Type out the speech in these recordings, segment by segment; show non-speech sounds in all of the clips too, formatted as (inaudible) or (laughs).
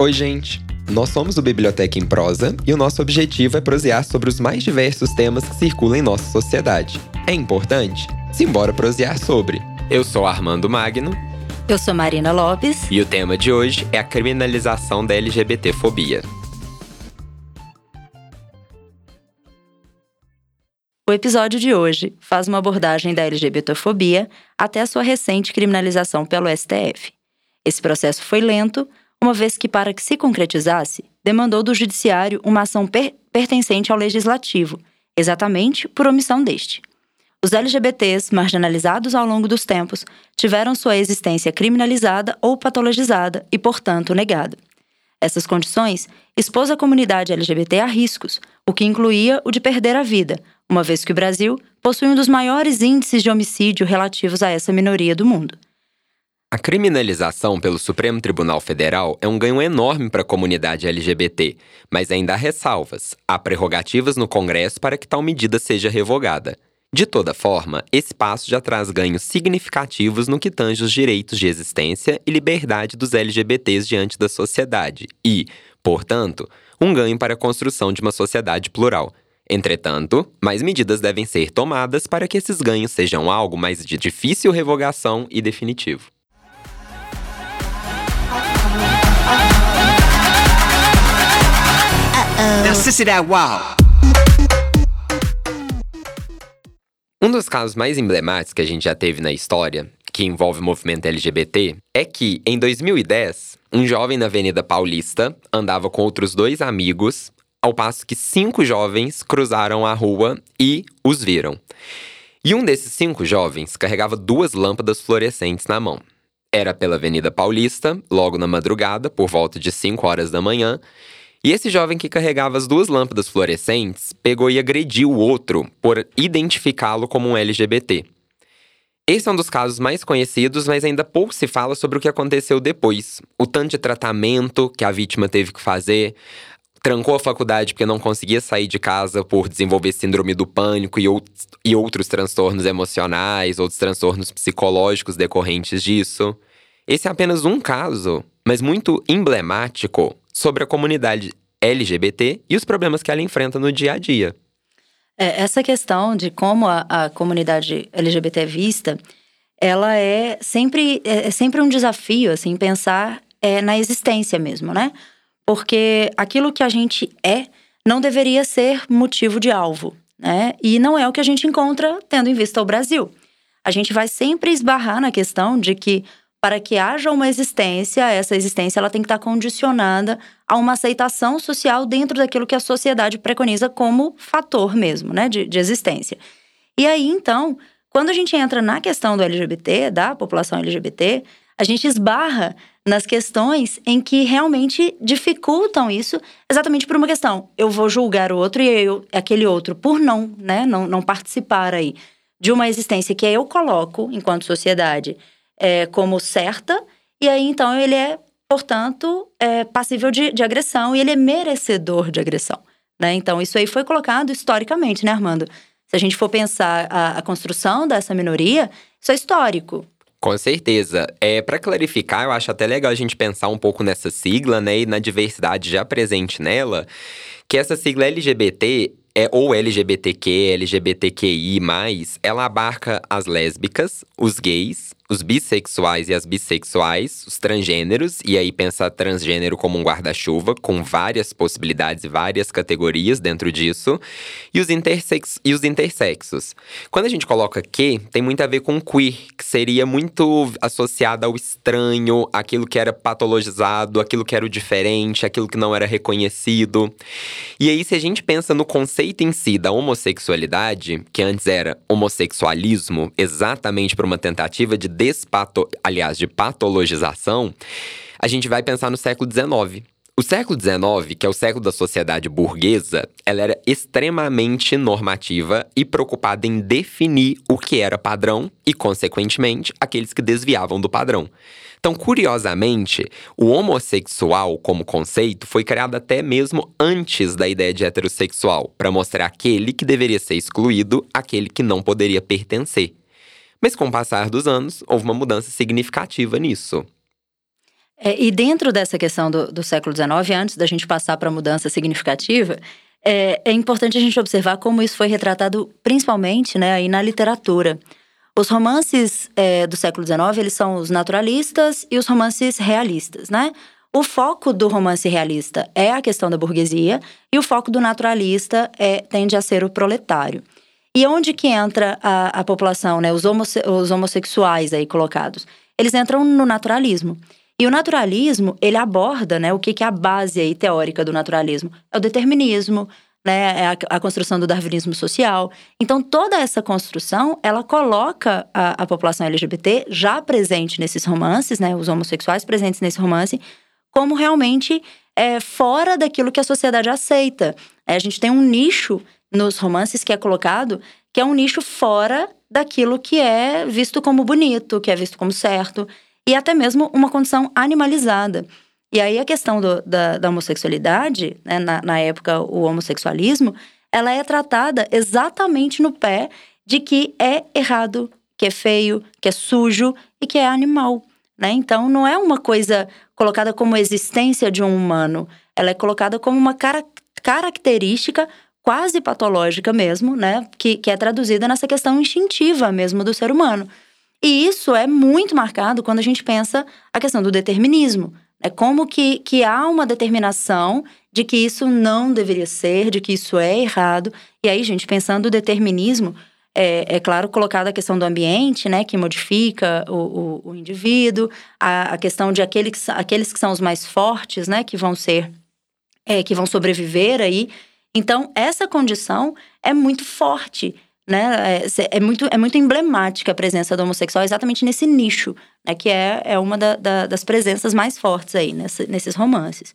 Oi, gente! Nós somos o Biblioteca em Prosa e o nosso objetivo é prosear sobre os mais diversos temas que circulam em nossa sociedade. É importante? Simbora prosear sobre. Eu sou Armando Magno. Eu sou Marina Lopes. E o tema de hoje é a criminalização da LGBTfobia. O episódio de hoje faz uma abordagem da LGBTfobia até a sua recente criminalização pelo STF. Esse processo foi lento, uma vez que, para que se concretizasse, demandou do Judiciário uma ação per pertencente ao Legislativo, exatamente por omissão deste. Os LGBTs, marginalizados ao longo dos tempos, tiveram sua existência criminalizada ou patologizada e, portanto, negada. Essas condições expôs a comunidade LGBT a riscos, o que incluía o de perder a vida, uma vez que o Brasil possui um dos maiores índices de homicídio relativos a essa minoria do mundo. A criminalização pelo Supremo Tribunal Federal é um ganho enorme para a comunidade LGBT, mas ainda há ressalvas. Há prerrogativas no Congresso para que tal medida seja revogada. De toda forma, esse passo já traz ganhos significativos no que tange os direitos de existência e liberdade dos LGBTs diante da sociedade e, portanto, um ganho para a construção de uma sociedade plural. Entretanto, mais medidas devem ser tomadas para que esses ganhos sejam algo mais de difícil revogação e definitivo. Um dos casos mais emblemáticos que a gente já teve na história, que envolve o movimento LGBT, é que, em 2010, um jovem na Avenida Paulista andava com outros dois amigos ao passo que cinco jovens cruzaram a rua e os viram. E um desses cinco jovens carregava duas lâmpadas fluorescentes na mão. Era pela Avenida Paulista, logo na madrugada, por volta de 5 horas da manhã, e esse jovem que carregava as duas lâmpadas fluorescentes pegou e agrediu o outro por identificá-lo como um LGBT. Esse é um dos casos mais conhecidos, mas ainda pouco se fala sobre o que aconteceu depois. O tanto de tratamento que a vítima teve que fazer, trancou a faculdade porque não conseguia sair de casa por desenvolver síndrome do pânico e, e outros transtornos emocionais, outros transtornos psicológicos decorrentes disso. Esse é apenas um caso, mas muito emblemático sobre a comunidade LGBT e os problemas que ela enfrenta no dia a dia. É, essa questão de como a, a, comunidade LGBT é vista, ela é sempre, é, é sempre um desafio, assim, pensar é, na existência mesmo, né? porque aquilo que a gente é não deveria ser motivo de alvo, né? E não é o que a gente encontra tendo em vista o Brasil. A gente vai sempre esbarrar na questão de que para que haja uma existência, essa existência ela tem que estar condicionada a uma aceitação social dentro daquilo que a sociedade preconiza como fator mesmo, né, de, de existência. E aí, então, quando a gente entra na questão do LGBT, da população LGBT, a gente esbarra nas questões em que realmente dificultam isso, exatamente por uma questão. Eu vou julgar o outro e eu, aquele outro por não, né, não, não participar aí de uma existência que eu coloco, enquanto sociedade, é, como certa, e aí então ele é, portanto, é, passível de, de agressão e ele é merecedor de agressão. Né? Então, isso aí foi colocado historicamente, né, Armando? Se a gente for pensar a, a construção dessa minoria, isso é histórico. Com certeza. É, para clarificar, eu acho até legal a gente pensar um pouco nessa sigla, né, e na diversidade já presente nela, que essa sigla LGBT é ou LGBTQ, LGBTQI+, ela abarca as lésbicas, os gays, os bissexuais e as bissexuais, os transgêneros, e aí pensa transgênero como um guarda-chuva, com várias possibilidades e várias categorias dentro disso, e os, e os intersexos. Quando a gente coloca que, tem muito a ver com queer, que seria muito associado ao estranho, aquilo que era patologizado, aquilo que era o diferente, aquilo que não era reconhecido. E aí, se a gente pensa no conceito em si da homossexualidade, que antes era homossexualismo, exatamente por uma tentativa de despato, aliás, de patologização, a gente vai pensar no século XIX. O século XIX, que é o século da sociedade burguesa, ela era extremamente normativa e preocupada em definir o que era padrão e, consequentemente, aqueles que desviavam do padrão. Então, curiosamente, o homossexual como conceito foi criado até mesmo antes da ideia de heterossexual, para mostrar aquele que deveria ser excluído, aquele que não poderia pertencer. Mas com o passar dos anos, houve uma mudança significativa nisso. É, e dentro dessa questão do, do século XIX, antes da gente passar para a mudança significativa, é, é, importante a gente observar como isso foi retratado principalmente né, aí na literatura. Os romances é, do século XIX, eles são os naturalistas e os romances realistas, né? O foco do romance realista é a questão da burguesia e o foco do naturalista é, tende a ser o proletário. E onde que entra a, a população, né? Os, homosse os homossexuais aí colocados? Eles entram no naturalismo. E o naturalismo, ele aborda, né, o que, que é a base aí teórica do naturalismo? É o determinismo, né, é a, a, construção do darwinismo social. Então, toda essa construção, ela coloca a, a, população LGBT já presente nesses romances, né, os homossexuais presentes nesse romance, como realmente é, fora daquilo que a sociedade aceita. É, a gente tem um nicho nos romances que é colocado, que é um nicho fora daquilo que é visto como bonito, que é visto como certo, e até mesmo uma condição animalizada. E aí a questão do, da, da, homossexualidade, né, na, na época o homossexualismo, ela é tratada exatamente no pé de que é errado, que é feio, que é sujo e que é animal. Né? Então não é uma coisa colocada como existência de um humano, ela é colocada como uma cara característica quase patológica mesmo, né? Que, que é traduzida nessa questão instintiva mesmo do ser humano. E isso é muito marcado quando a gente pensa a questão do determinismo. É como que, que há uma determinação de que isso não deveria ser, de que isso é errado. E aí, gente, pensando o determinismo, é, é claro, colocada a questão do ambiente, né, que modifica o, o, o indivíduo, a, a, questão de aqueles, aqueles que são os mais fortes, né, que vão ser, é, que vão sobreviver aí então, essa condição é muito forte, né? É, é, muito, é muito emblemática a presença do homossexual exatamente nesse nicho, né? Que é, é uma da, da, das presenças mais fortes aí nessa, nesses romances.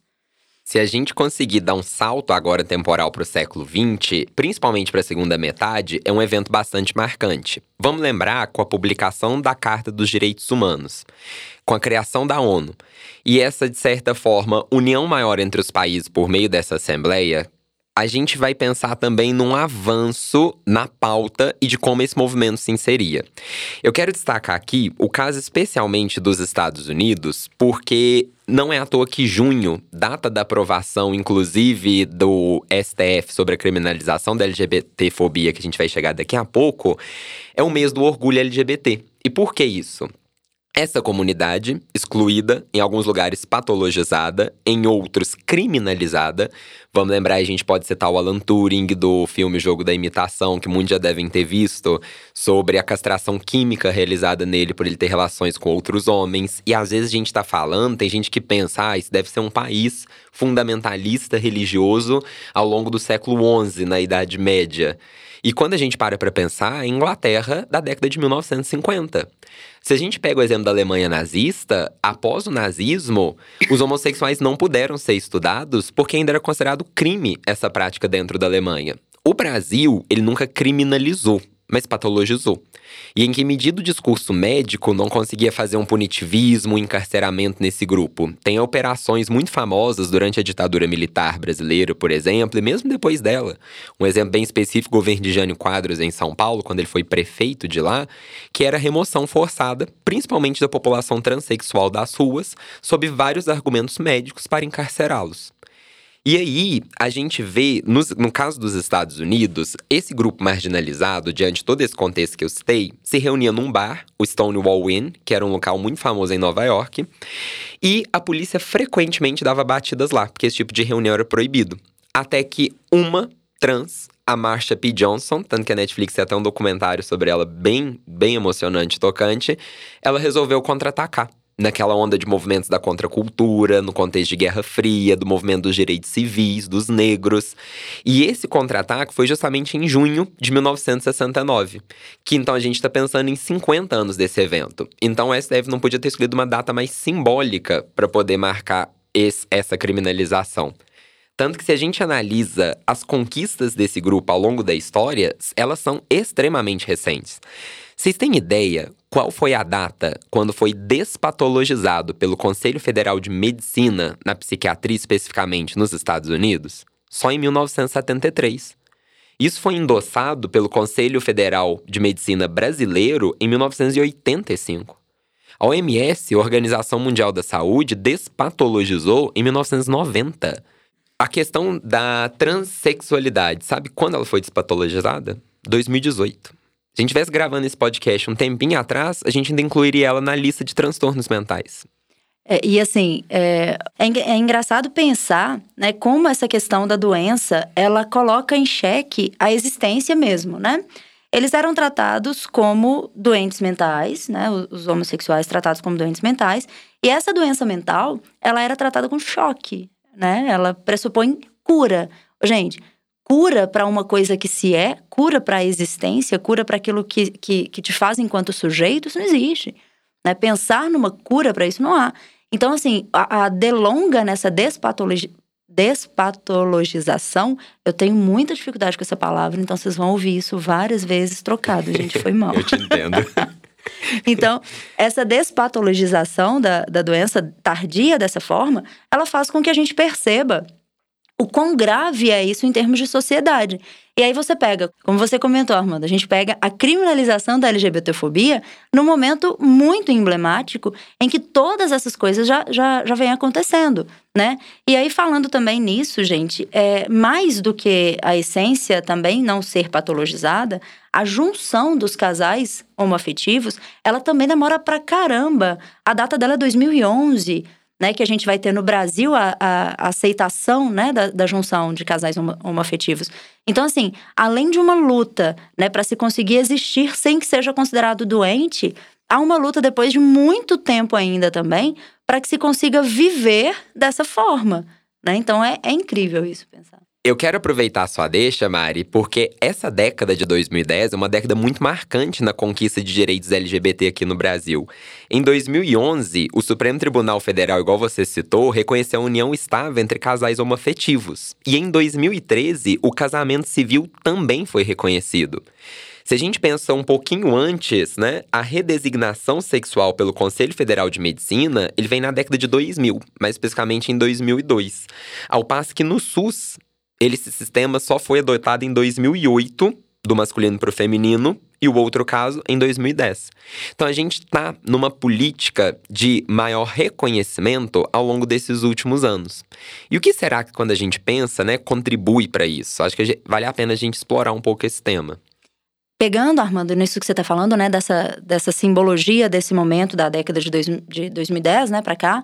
Se a gente conseguir dar um salto agora temporal para o século XX, principalmente para a segunda metade, é um evento bastante marcante. Vamos lembrar com a publicação da Carta dos Direitos Humanos, com a criação da ONU. E essa, de certa forma, união maior entre os países por meio dessa Assembleia, a gente vai pensar também num avanço na pauta e de como esse movimento se inseria. Eu quero destacar aqui o caso especialmente dos Estados Unidos, porque não é à toa que junho, data da aprovação, inclusive, do STF sobre a criminalização da LGBTfobia, que a gente vai chegar daqui a pouco, é o mês do orgulho LGBT. E por que isso? Essa comunidade, excluída, em alguns lugares patologizada, em outros criminalizada. Vamos lembrar, a gente pode citar o Alan Turing do filme Jogo da Imitação, que muitos já devem ter visto, sobre a castração química realizada nele por ele ter relações com outros homens. E às vezes a gente tá falando, tem gente que pensa, ah, isso deve ser um país fundamentalista religioso ao longo do século XI, na Idade Média. E quando a gente para para pensar, a Inglaterra da década de 1950. Se a gente pega o exemplo da Alemanha nazista, após o nazismo, os homossexuais não puderam ser estudados porque ainda era considerado crime essa prática dentro da Alemanha. O Brasil, ele nunca criminalizou mas patologizou. E em que medida o discurso médico não conseguia fazer um punitivismo, um encarceramento nesse grupo? Tem operações muito famosas durante a ditadura militar brasileira, por exemplo, e mesmo depois dela. Um exemplo bem específico, o governo de Jânio Quadros em São Paulo, quando ele foi prefeito de lá, que era a remoção forçada, principalmente da população transexual das ruas, sob vários argumentos médicos para encarcerá-los. E aí, a gente vê, no, no caso dos Estados Unidos, esse grupo marginalizado, diante de todo esse contexto que eu citei, se reunia num bar, o Stonewall Inn, que era um local muito famoso em Nova York, e a polícia frequentemente dava batidas lá, porque esse tipo de reunião era proibido. Até que uma trans, a Marsha P. Johnson, tanto que a Netflix tem até um documentário sobre ela bem, bem emocionante e tocante, ela resolveu contra-atacar naquela onda de movimentos da contracultura, no contexto de Guerra Fria, do movimento dos direitos civis, dos negros. E esse contra-ataque foi justamente em junho de 1969, que então a gente está pensando em 50 anos desse evento. Então o STF não podia ter escolhido uma data mais simbólica para poder marcar esse, essa criminalização. Tanto que se a gente analisa as conquistas desse grupo ao longo da história, elas são extremamente recentes. Vocês têm ideia qual foi a data quando foi despatologizado pelo Conselho Federal de Medicina, na psiquiatria especificamente nos Estados Unidos? Só em 1973. Isso foi endossado pelo Conselho Federal de Medicina brasileiro em 1985. A OMS, Organização Mundial da Saúde, despatologizou em 1990. A questão da transexualidade, sabe quando ela foi despatologizada? 2018. Se a gente estivesse gravando esse podcast um tempinho atrás, a gente ainda incluiria ela na lista de transtornos mentais. É, e assim, é, é, é, engraçado pensar né, como essa questão da doença, ela coloca em xeque a existência mesmo, né? Eles eram tratados como doentes mentais, né? Os homossexuais tratados como doentes mentais. E essa doença mental, ela era tratada com choque, né? Ela pressupõe cura. Gente, cura para uma coisa que se é, cura para a existência, cura para aquilo que, que, que te faz enquanto sujeito, isso não existe. Né? Pensar numa cura para isso não há. Então, assim, a, a delonga nessa despatologi despatologização, eu tenho muita dificuldade com essa palavra, então vocês vão ouvir isso várias vezes trocado, gente, foi mal. (laughs) eu te entendo. (laughs) então, essa despatologização da, da doença tardia dessa forma, ela faz com que a gente perceba o quão grave é isso em termos de sociedade. E aí você pega, como você comentou, Armando, a gente pega a criminalização da LGBTfobia num momento muito emblemático em que todas essas coisas já, já, já vêm acontecendo, né? E aí falando também nisso, gente, é, mais do que a essência também não ser patologizada, a junção dos casais homoafetivos, ela também demora pra caramba. A data dela é 2011, né, que a gente vai ter no Brasil a, a, aceitação né, da, da, junção de casais homo, homoafetivos. Então, assim, além de uma luta né, para se conseguir existir sem que seja considerado doente, há uma luta depois de muito tempo ainda também para que se consiga viver dessa forma. Né? Então, é, é incrível isso pensar. Eu quero aproveitar a sua deixa, Mari, porque essa década de 2010 é uma década muito marcante na conquista de direitos LGBT aqui no Brasil. Em 2011, o Supremo Tribunal Federal, igual você citou, reconheceu a união estável entre casais homoafetivos. E em 2013, o casamento civil também foi reconhecido. Se a gente pensa um pouquinho antes, né, a redesignação sexual pelo Conselho Federal de Medicina, ele vem na década de 2000, mais especificamente em 2002. Ao passo que no SUS, esse sistema só foi adotado em 2008, do masculino para o feminino, e o outro caso em 2010. Então a gente está numa política de maior reconhecimento ao longo desses últimos anos. E o que será que quando a gente pensa, né, contribui para isso? Acho que vale a pena a gente explorar um pouco esse tema. Pegando, Armando, nisso que você está falando, né, dessa, dessa simbologia desse momento da década de, dois, de 2010, né, para cá,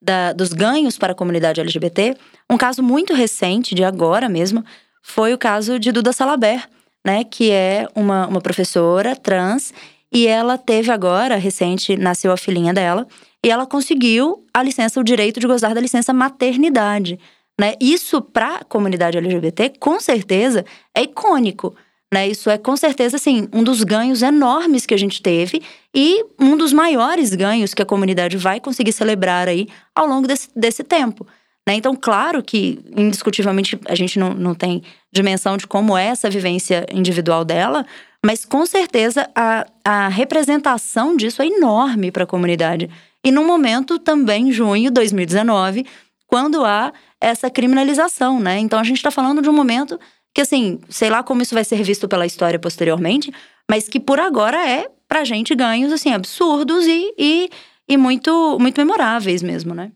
da, dos ganhos para a comunidade LGBT. Um caso muito recente, de agora mesmo, foi o caso de Duda Salaber, né? Que é uma, uma professora trans e ela teve agora, recente, nasceu a filhinha dela, e ela conseguiu a licença, o direito de gozar da licença maternidade. Né? Isso, para a comunidade LGBT, com certeza, é icônico. Né? Isso é com certeza assim, um dos ganhos enormes que a gente teve e um dos maiores ganhos que a comunidade vai conseguir celebrar aí ao longo desse, desse tempo. Né? Então, claro que, indiscutivelmente, a gente não, não tem dimensão de como é essa vivência individual dela, mas com certeza a, a representação disso é enorme para a comunidade. E num momento também, junho de 2019, quando há essa criminalização, né? Então a gente está falando de um momento que assim, sei lá como isso vai ser visto pela história posteriormente, mas que por agora é pra gente ganhos assim absurdos e, e, e muito muito memoráveis mesmo, né?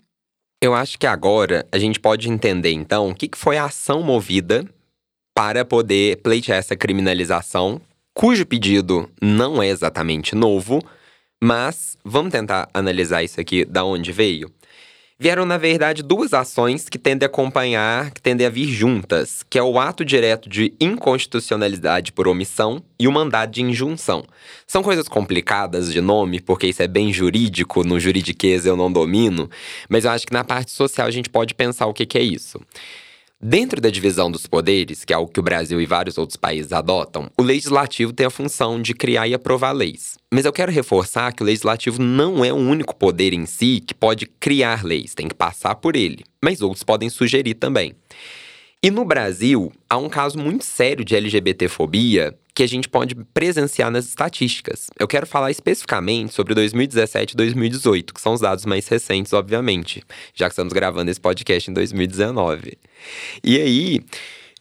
Eu acho que agora a gente pode entender então o que, que foi a ação movida para poder pleitear essa criminalização, cujo pedido não é exatamente novo, mas vamos tentar analisar isso aqui da onde veio vieram, na verdade, duas ações que tendem a acompanhar, que tendem a vir juntas, que é o ato direto de inconstitucionalidade por omissão e o mandado de injunção. São coisas complicadas de nome, porque isso é bem jurídico, no juridiquês eu não domino, mas eu acho que na parte social a gente pode pensar o que, que é isso. Dentro da divisão dos poderes, que é algo que o Brasil e vários outros países adotam, o legislativo tem a função de criar e aprovar leis. Mas eu quero reforçar que o legislativo não é o único poder em si que pode criar leis, tem que passar por ele. Mas outros podem sugerir também. E no Brasil, há um caso muito sério de LGBTfobia que a gente pode presenciar nas estatísticas. Eu quero falar especificamente sobre 2017 e 2018, que são os dados mais recentes, obviamente, já que estamos gravando esse podcast em 2019. E aí,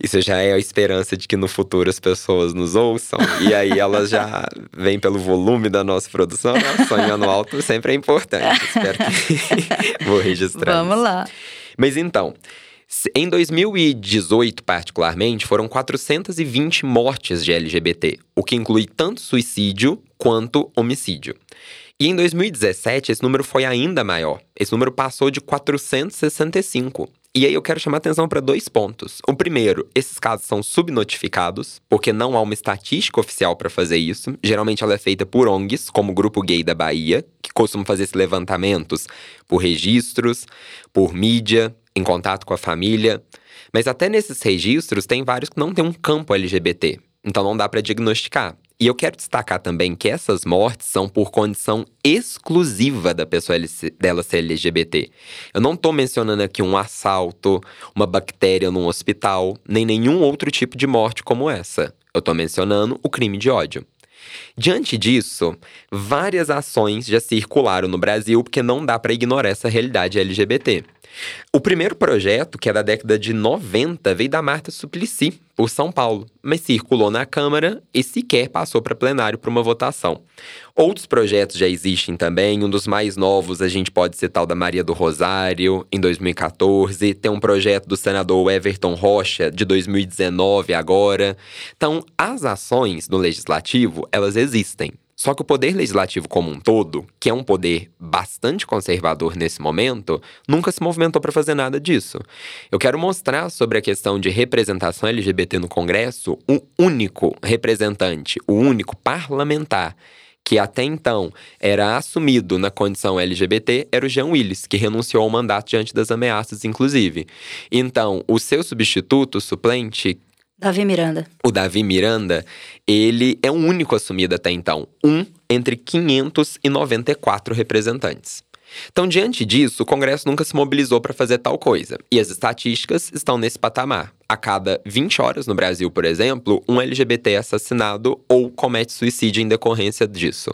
Isso já é a esperança de que no futuro as pessoas nos ouçam. e aí elas já (laughs) vêm pelo volume da nossa produção. Né? Sonhando alto sempre é importante. Espero que (laughs) (laughs) vou registrar. Vamos isso. lá. Mas então, em 2018, particularmente, foram 420 mortes de LGBT, o que inclui tanto suicídio quanto homicídio. E em 2017, esse número foi ainda maior. Esse número passou de 465. E aí eu quero chamar atenção para dois pontos. O primeiro, esses casos são subnotificados, porque não há uma estatística oficial para fazer isso. Geralmente ela é feita por ONGs, como o Grupo Gay da Bahia, que costumam fazer esses levantamentos por registros, por mídia, em contato com a família. Mas até nesses registros tem vários que não têm um campo LGBT, então não dá para diagnosticar. E eu quero destacar também que essas mortes são por condição exclusiva da pessoa dela ser LGBT. Eu não estou mencionando aqui um assalto, uma bactéria num hospital, nem nenhum outro tipo de morte como essa. Eu estou mencionando o crime de ódio. Diante disso, várias ações já circularam no Brasil porque não dá para ignorar essa realidade LGBT. O primeiro projeto, que é da década de 90, veio da Marta Suplicy, por São Paulo, mas circulou na Câmara e sequer passou para plenário para uma votação. Outros projetos já existem também, um dos mais novos a gente pode citar o da Maria do Rosário, em 2014, tem um projeto do senador Everton Rocha, de 2019 agora. Então, as ações no legislativo, elas existem. Só que o poder legislativo como um todo, que é um poder bastante conservador nesse momento, nunca se movimentou para fazer nada disso. Eu quero mostrar sobre a questão de representação LGBT no Congresso o único representante, o único parlamentar que até então era assumido na condição LGBT, era o Jean Willis, que renunciou ao mandato diante das ameaças, inclusive. Então, o seu substituto, suplente, Davi Miranda. O Davi Miranda, ele é o único assumido até então, um entre 594 representantes. Então, diante disso, o Congresso nunca se mobilizou para fazer tal coisa. E as estatísticas estão nesse patamar. A cada 20 horas no Brasil, por exemplo, um LGBT é assassinado ou comete suicídio em decorrência disso.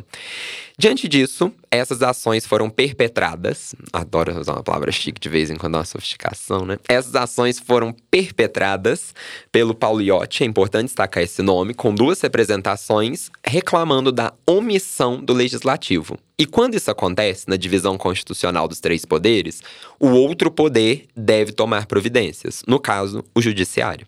Diante disso, essas ações foram perpetradas. Adoro usar uma palavra chique de vez em quando, uma sofisticação, né? Essas ações foram perpetradas pelo Paulo Iotti, é importante destacar esse nome, com duas representações reclamando da omissão do legislativo. E quando isso acontece na divisão constitucional dos três poderes, o outro poder deve tomar providências, no caso, o judiciário.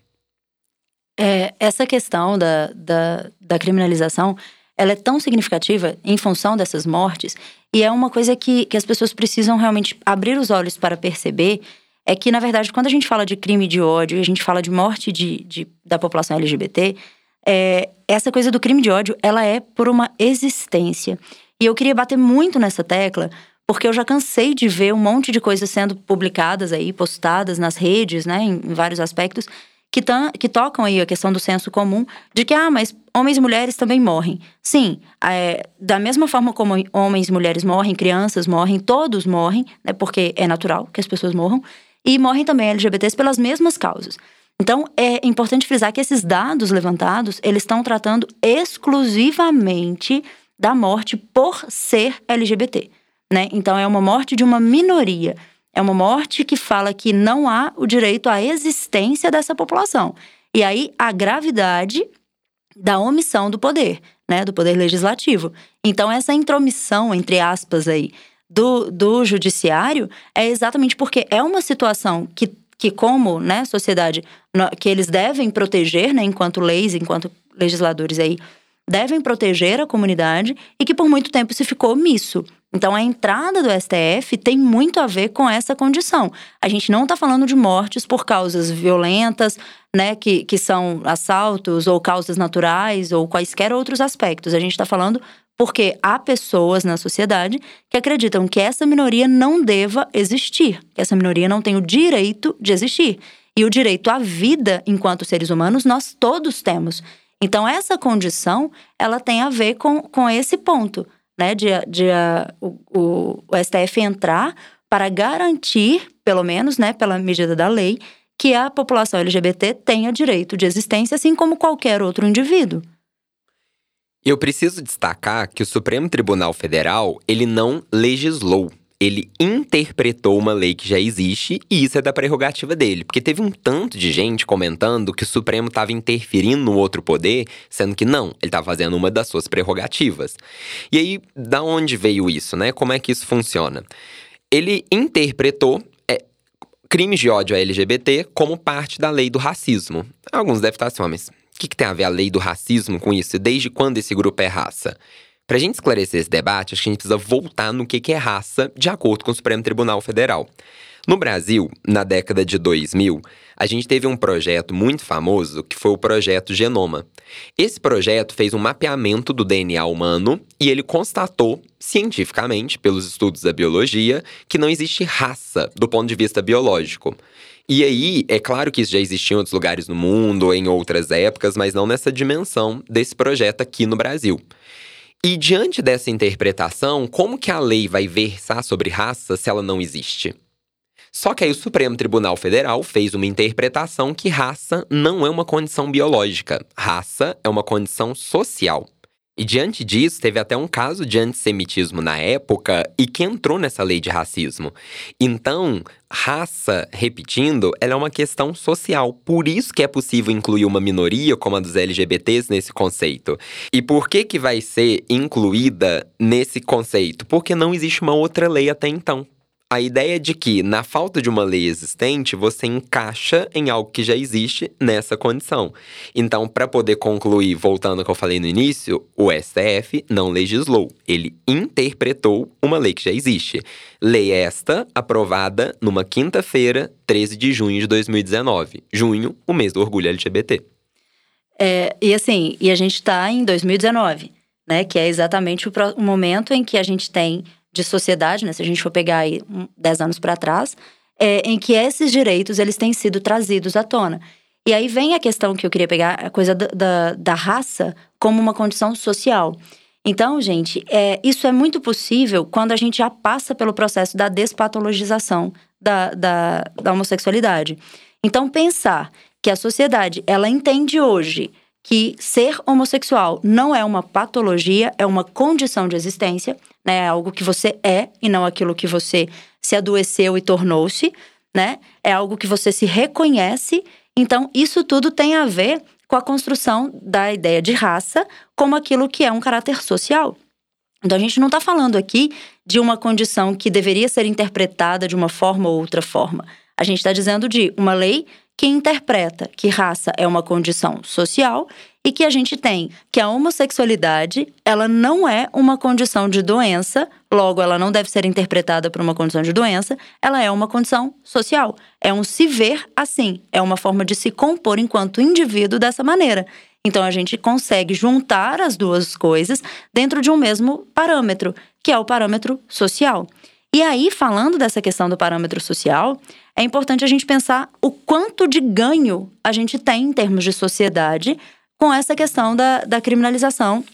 É, essa questão da, da, da criminalização ela é tão significativa em função dessas mortes, e é uma coisa que, que as pessoas precisam realmente abrir os olhos para perceber, é que, na verdade, quando a gente fala de crime de ódio, a gente fala de morte de, de da população LGBT, é, essa coisa do crime de ódio, ela é por uma existência. E eu queria bater muito nessa tecla, porque eu já cansei de ver um monte de coisas sendo publicadas aí, postadas nas redes, né, em, em vários aspectos, que, que tocam aí a questão do senso comum de que, ah, mas homens e mulheres também morrem. Sim, é, da mesma forma como homens e mulheres morrem, crianças morrem, todos morrem, né, porque é natural que as pessoas morram, e morrem também LGBTs pelas mesmas causas. Então, é importante frisar que esses dados levantados, eles estão tratando exclusivamente da morte por ser LGBT, né? Então, é uma morte de uma minoria. É uma morte que fala que não há o direito à existência dessa população. E aí a gravidade da omissão do poder, né, do poder legislativo. Então essa intromissão, entre aspas aí, do, do judiciário é exatamente porque é uma situação que, que como, né, sociedade, que eles devem proteger, né, enquanto leis, enquanto legisladores aí, devem proteger a comunidade e que por muito tempo se ficou omisso. Então, a entrada do STF tem muito a ver com essa condição. A gente não está falando de mortes por causas violentas, né, que, que são assaltos ou causas naturais ou quaisquer outros aspectos. A gente está falando porque há pessoas na sociedade que acreditam que essa minoria não deva existir, que essa minoria não tem o direito de existir. E o direito à vida, enquanto seres humanos, nós todos temos. Então, essa condição, ela tem a ver com, com esse ponto né, de, de o, o, o STF entrar para garantir, pelo menos, né, pela medida da lei, que a população LGBT tenha direito de existência, assim como qualquer outro indivíduo. Eu preciso destacar que o Supremo Tribunal Federal, ele não legislou, ele interpretou uma lei que já existe e isso é da prerrogativa dele. Porque teve um tanto de gente comentando que o Supremo estava interferindo no outro poder, sendo que não, ele estava fazendo uma das suas prerrogativas. E aí, da onde veio isso, né? Como é que isso funciona? Ele interpretou é, crimes de ódio a LGBT como parte da lei do racismo. Alguns devem estar assim, mas o que, que tem a ver a lei do racismo com isso? Desde quando esse grupo é raça? Para a gente esclarecer esse debate, acho que a gente precisa voltar no que é raça, de acordo com o Supremo Tribunal Federal. No Brasil, na década de 2000, a gente teve um projeto muito famoso que foi o projeto Genoma. Esse projeto fez um mapeamento do DNA humano e ele constatou, cientificamente, pelos estudos da biologia, que não existe raça do ponto de vista biológico. E aí, é claro que isso já existia em outros lugares no mundo, em outras épocas, mas não nessa dimensão desse projeto aqui no Brasil. E diante dessa interpretação, como que a lei vai versar sobre raça se ela não existe? Só que aí o Supremo Tribunal Federal fez uma interpretação que raça não é uma condição biológica, raça é uma condição social. E diante disso, teve até um caso de antissemitismo na época e que entrou nessa lei de racismo. Então, raça, repetindo, ela é uma questão social. Por isso que é possível incluir uma minoria como a dos LGBTs nesse conceito. E por que que vai ser incluída nesse conceito? Porque não existe uma outra lei até então a ideia de que, na falta de uma lei existente, você encaixa em algo que já existe nessa condição. Então, para poder concluir, voltando ao que eu falei no início, o STF não legislou, ele interpretou uma lei que já existe. Lei esta aprovada numa quinta-feira, 13 de junho de 2019. Junho, o mês do orgulho LGBT. É, e assim, e a gente está em 2019, né? Que é exatamente o, o momento em que a gente tem de sociedade, né, se a gente for pegar aí 10 anos para trás, é, em que esses direitos eles têm sido trazidos à tona. E aí vem a questão que eu queria pegar, a coisa da, da, da raça como uma condição social. Então, gente, é, isso é muito possível quando a gente já passa pelo processo da despatologização da, da, da homossexualidade. Então, pensar que a sociedade, ela entende hoje que ser homossexual não é uma patologia, é uma condição de existência, né? É algo que você é e não aquilo que você se adoeceu e tornou-se, né? É algo que você se reconhece. Então, isso tudo tem a ver com a construção da ideia de raça como aquilo que é um caráter social. Então, a gente não está falando aqui de uma condição que deveria ser interpretada de uma forma ou outra forma. A gente está dizendo de uma lei que interpreta que raça é uma condição social e que a gente tem que a homossexualidade, ela não é uma condição de doença, logo ela não deve ser interpretada por uma condição de doença, ela é uma condição social, é um se ver assim, é uma forma de se compor enquanto indivíduo dessa maneira. Então a gente consegue juntar as duas coisas dentro de um mesmo parâmetro, que é o parâmetro social. E aí, falando dessa questão do parâmetro social, é importante a gente pensar o quanto de ganho a gente tem em termos de sociedade com essa questão da, da criminalização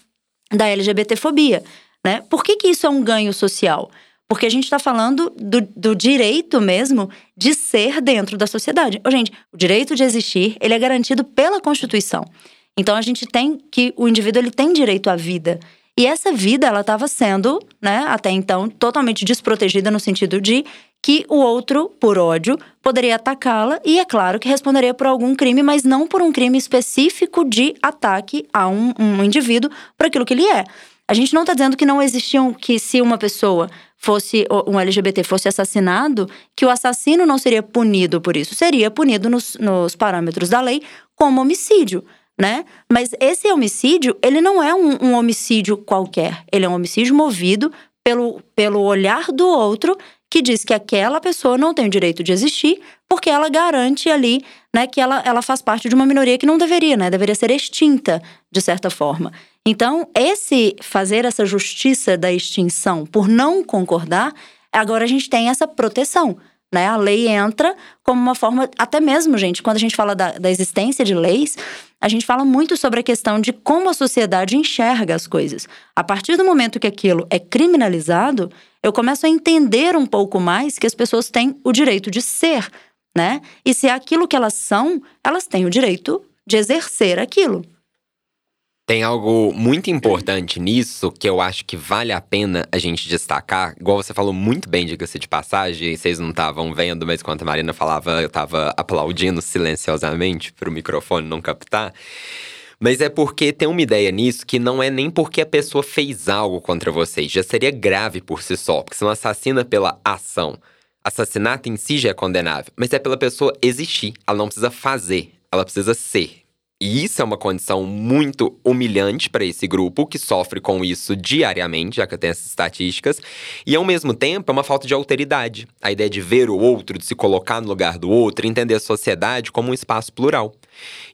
da LGBTfobia. Né? Por que, que isso é um ganho social? Porque a gente está falando do, do, direito mesmo de ser dentro da sociedade. Gente, o direito de existir, ele é garantido pela Constituição. Então a gente tem que o indivíduo ele tem direito à vida. E essa vida ela estava sendo, né, até então totalmente desprotegida no sentido de que o outro, por ódio, poderia atacá-la e, é claro, que responderia por algum crime, mas não por um crime específico de ataque a um, um indivíduo por aquilo que ele é. A gente não está dizendo que não existiam, que se uma pessoa fosse, um LGBT fosse assassinado, que o assassino não seria punido por isso. Seria punido nos, nos parâmetros da lei como homicídio, né? Mas esse homicídio, ele não é um, um homicídio qualquer. Ele é um homicídio movido pelo, pelo olhar do outro que diz que aquela pessoa não tem o direito de existir porque ela garante ali, né, que ela, ela faz parte de uma minoria que não deveria, né, deveria ser extinta de certa forma. Então, esse fazer essa justiça da extinção por não concordar, agora a gente tem essa proteção. Né? A lei entra como uma forma, até mesmo, gente, quando a gente fala da, da existência de leis, a gente fala muito sobre a questão de como a sociedade enxerga as coisas. A partir do momento que aquilo é criminalizado, eu começo a entender um pouco mais que as pessoas têm o direito de ser, né? E se é aquilo que elas são, elas têm o direito de exercer aquilo. Tem algo muito importante nisso que eu acho que vale a pena a gente destacar. Igual você falou muito bem, diga-se de passagem, vocês não estavam vendo, mas quando a Marina falava, eu estava aplaudindo silenciosamente para o microfone não captar. Mas é porque tem uma ideia nisso que não é nem porque a pessoa fez algo contra vocês, já seria grave por si só, porque você não assassina pela ação. Assassinato em si já é condenável, mas é pela pessoa existir. Ela não precisa fazer, ela precisa ser. E isso é uma condição muito humilhante para esse grupo, que sofre com isso diariamente, já que eu tenho essas estatísticas. E ao mesmo tempo é uma falta de alteridade. A ideia de ver o outro, de se colocar no lugar do outro, entender a sociedade como um espaço plural.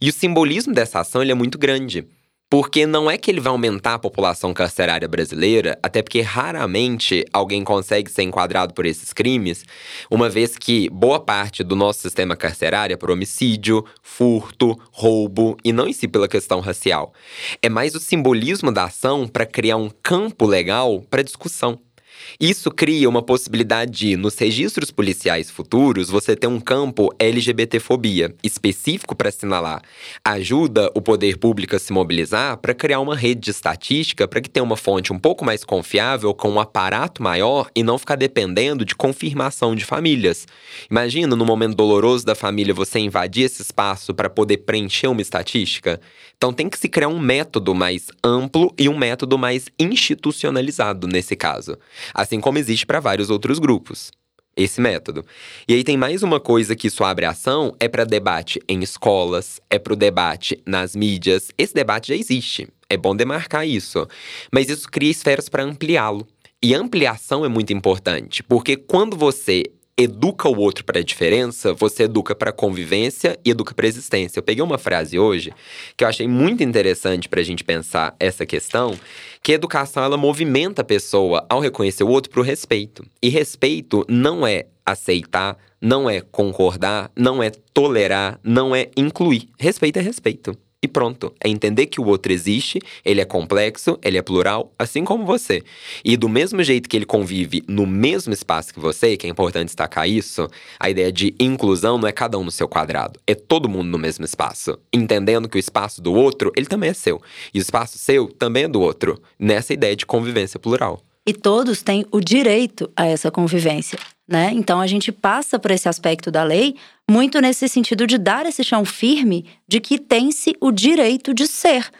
E o simbolismo dessa ação ele é muito grande. Porque não é que ele vai aumentar a população carcerária brasileira, até porque raramente alguém consegue ser enquadrado por esses crimes, uma vez que boa parte do nosso sistema carcerário é por homicídio, furto, roubo e não em si pela questão racial. É mais o simbolismo da ação para criar um campo legal para discussão. Isso cria uma possibilidade de, nos registros policiais futuros, você ter um campo LGBTfobia específico para assinalar. Ajuda o poder público a se mobilizar para criar uma rede de estatística para que tenha uma fonte um pouco mais confiável, com um aparato maior e não ficar dependendo de confirmação de famílias. Imagina, no momento doloroso da família, você invadir esse espaço para poder preencher uma estatística? Então tem que se criar um método mais amplo e um método mais institucionalizado nesse caso assim como existe para vários outros grupos. Esse método. E aí tem mais uma coisa que isso abre ação, é para debate em escolas, é para o debate nas mídias. Esse debate já existe, é bom demarcar isso. Mas isso cria esferas para ampliá-lo. E ampliação é muito importante, porque quando você educa o outro para a diferença, você educa para convivência e educa para existência. Eu peguei uma frase hoje que eu achei muito interessante para a gente pensar essa questão, que a educação ela movimenta a pessoa ao reconhecer o outro para o respeito. E respeito não é aceitar, não é concordar, não é tolerar, não é incluir. Respeito é respeito. E pronto, é entender que o outro existe, ele é complexo, ele é plural, assim como você. E do mesmo jeito que ele convive no mesmo espaço que você, que é importante destacar isso, a ideia de inclusão não é cada um no seu quadrado, é todo mundo no mesmo espaço. Entendendo que o espaço do outro, ele também é seu. E o espaço seu também é do outro, nessa ideia de convivência plural. E todos têm o direito a essa convivência. Né? Então a gente passa por esse aspecto da lei muito nesse sentido de dar esse chão firme de que tem-se o direito de ser.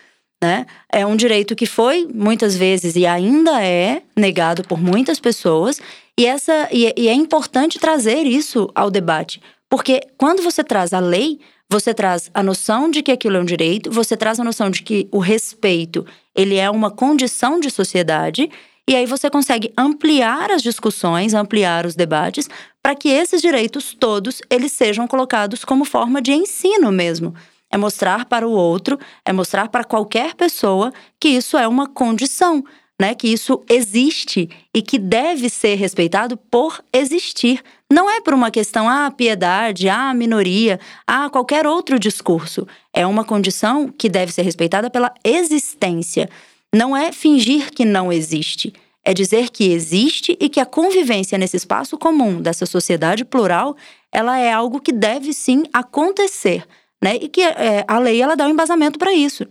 Né? É um direito que foi muitas vezes e ainda é negado por muitas pessoas, e, essa, e, e é importante trazer isso ao debate. Porque quando você traz a lei, você traz a noção de que aquilo é um direito, você traz a noção de que o respeito ele é uma condição de sociedade e aí você consegue ampliar as discussões, ampliar os debates, para que esses direitos todos eles sejam colocados como forma de ensino mesmo. É mostrar para o outro, é mostrar para qualquer pessoa que isso é uma condição, né? Que isso existe e que deve ser respeitado por existir. Não é por uma questão, ah, piedade, ah, minoria, ah, qualquer outro discurso. É uma condição que deve ser respeitada pela existência. Não é fingir que não existe, é dizer que existe e que a convivência nesse espaço comum dessa sociedade plural, ela é algo que deve sim acontecer, né? E que é, a lei ela dá um embasamento para isso.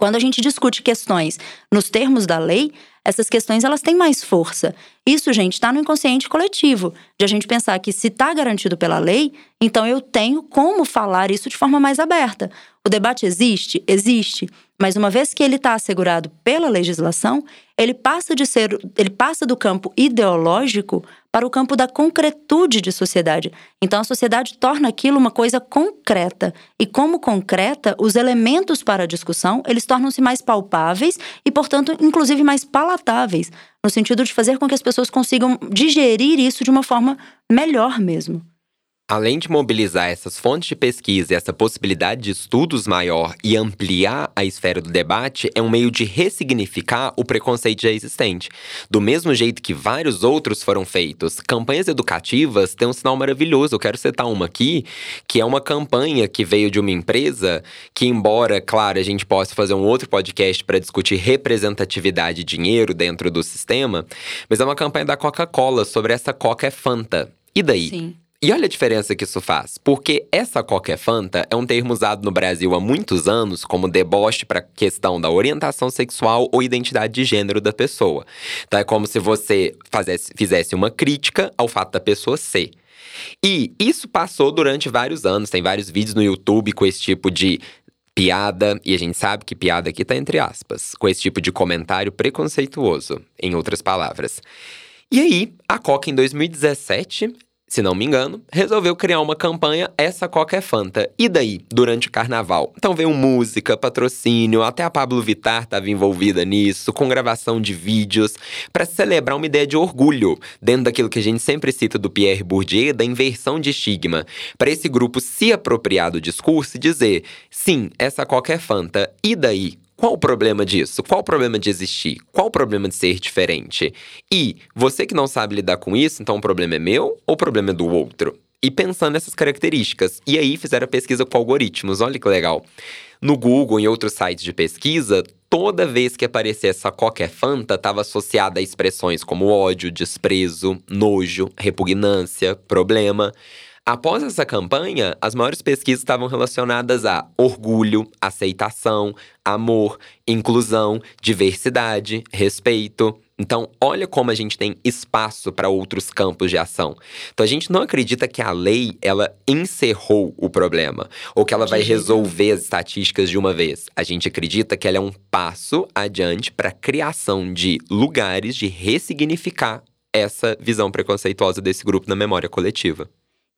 Quando a gente discute questões nos termos da lei, essas questões elas têm mais força. Isso, gente, está no inconsciente coletivo, de a gente pensar que se está garantido pela lei, então eu tenho como falar isso de forma mais aberta. O debate existe? Existe. Mas uma vez que ele está assegurado pela legislação, ele passa de ser, ele passa do campo ideológico para o campo da concretude de sociedade. Então a sociedade torna aquilo uma coisa concreta. E como concreta, os elementos para a discussão, eles tornam-se mais palpáveis e, portanto, inclusive mais palatáveis, no sentido de fazer com que as pessoas consigam digerir isso de uma forma melhor mesmo. Além de mobilizar essas fontes de pesquisa e essa possibilidade de estudos maior e ampliar a esfera do debate, é um meio de ressignificar o preconceito já existente. Do mesmo jeito que vários outros foram feitos, campanhas educativas têm um sinal maravilhoso. Eu quero citar uma aqui, que é uma campanha que veio de uma empresa que, embora, claro, a gente possa fazer um outro podcast para discutir representatividade e dinheiro dentro do sistema, mas é uma campanha da Coca-Cola sobre essa Coca é Fanta. E daí? Sim. E olha a diferença que isso faz, porque essa qualquer fanta é um termo usado no Brasil há muitos anos como deboche para questão da orientação sexual ou identidade de gênero da pessoa. Então é como se você fazesse, fizesse uma crítica ao fato da pessoa ser. E isso passou durante vários anos, tem vários vídeos no YouTube com esse tipo de piada, e a gente sabe que piada aqui tá entre aspas, com esse tipo de comentário preconceituoso, em outras palavras. E aí, a Coca em 2017 se não me engano, resolveu criar uma campanha Essa Coca é Fanta. E daí, durante o carnaval? Então veio música, patrocínio, até a Pablo Vittar estava envolvida nisso, com gravação de vídeos, para celebrar uma ideia de orgulho, dentro daquilo que a gente sempre cita do Pierre Bourdieu, da inversão de estigma. Para esse grupo se apropriar do discurso e dizer: sim, essa Coca é Fanta. E daí? Qual o problema disso? Qual o problema de existir? Qual o problema de ser diferente? E você que não sabe lidar com isso, então o problema é meu ou o problema é do outro? E pensando nessas características. E aí fizeram a pesquisa com algoritmos, olha que legal. No Google e outros sites de pesquisa, toda vez que aparecia essa qualquer fanta, estava associada a expressões como ódio, desprezo, nojo, repugnância, problema. Após essa campanha, as maiores pesquisas estavam relacionadas a orgulho, aceitação, amor, inclusão, diversidade, respeito. Então, olha como a gente tem espaço para outros campos de ação. Então, a gente não acredita que a lei ela encerrou o problema ou que ela vai resolver as estatísticas de uma vez. A gente acredita que ela é um passo adiante para a criação de lugares de ressignificar essa visão preconceituosa desse grupo na memória coletiva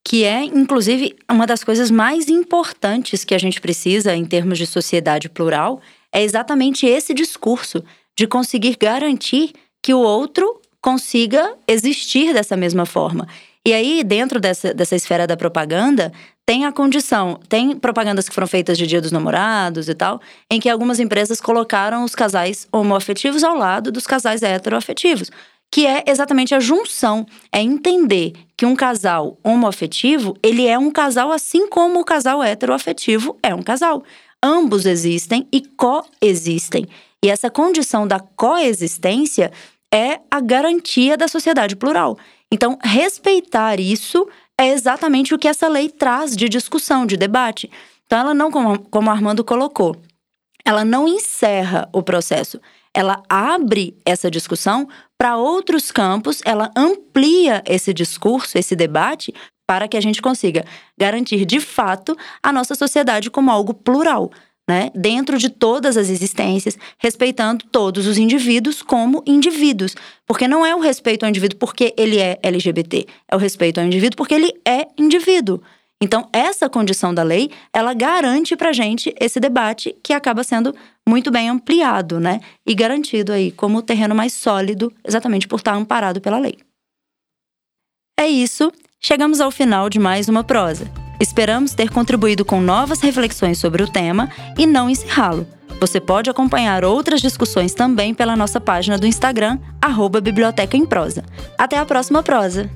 que é, inclusive, uma das coisas mais importantes que a gente precisa em termos de sociedade plural, é exatamente esse discurso de conseguir garantir que o outro consiga existir dessa mesma forma. E aí, dentro dessa, dessa esfera da propaganda, tem a condição, tem propagandas que foram feitas de Dia dos Namorados e tal, em que algumas empresas colocaram os casais homoafetivos ao lado dos casais heteroafetivos que é exatamente a junção, é entender que um casal homoafetivo, ele é um casal assim como o casal heteroafetivo é um casal. Ambos existem e coexistem. E essa condição da coexistência é a garantia da sociedade plural. Então, respeitar isso é exatamente o que essa lei traz de discussão, de debate. Então, ela não, como, como Armando colocou, ela não encerra o processo, ela abre essa discussão para outros campos, ela amplia esse discurso, esse debate, para que a gente consiga garantir de fato a nossa sociedade como algo plural. Né? Dentro de todas as existências, respeitando todos os indivíduos como indivíduos. Porque não é o respeito ao indivíduo porque ele é LGBT, é o respeito ao indivíduo porque ele é indivíduo. Então, essa condição da lei, ela garante pra gente esse debate que acaba sendo muito bem ampliado, né? E garantido aí como terreno mais sólido, exatamente por estar amparado pela lei. É isso, chegamos ao final de mais uma prosa. Esperamos ter contribuído com novas reflexões sobre o tema e não encerrá-lo. Você pode acompanhar outras discussões também pela nossa página do Instagram, arroba Biblioteca em Prosa. Até a próxima prosa!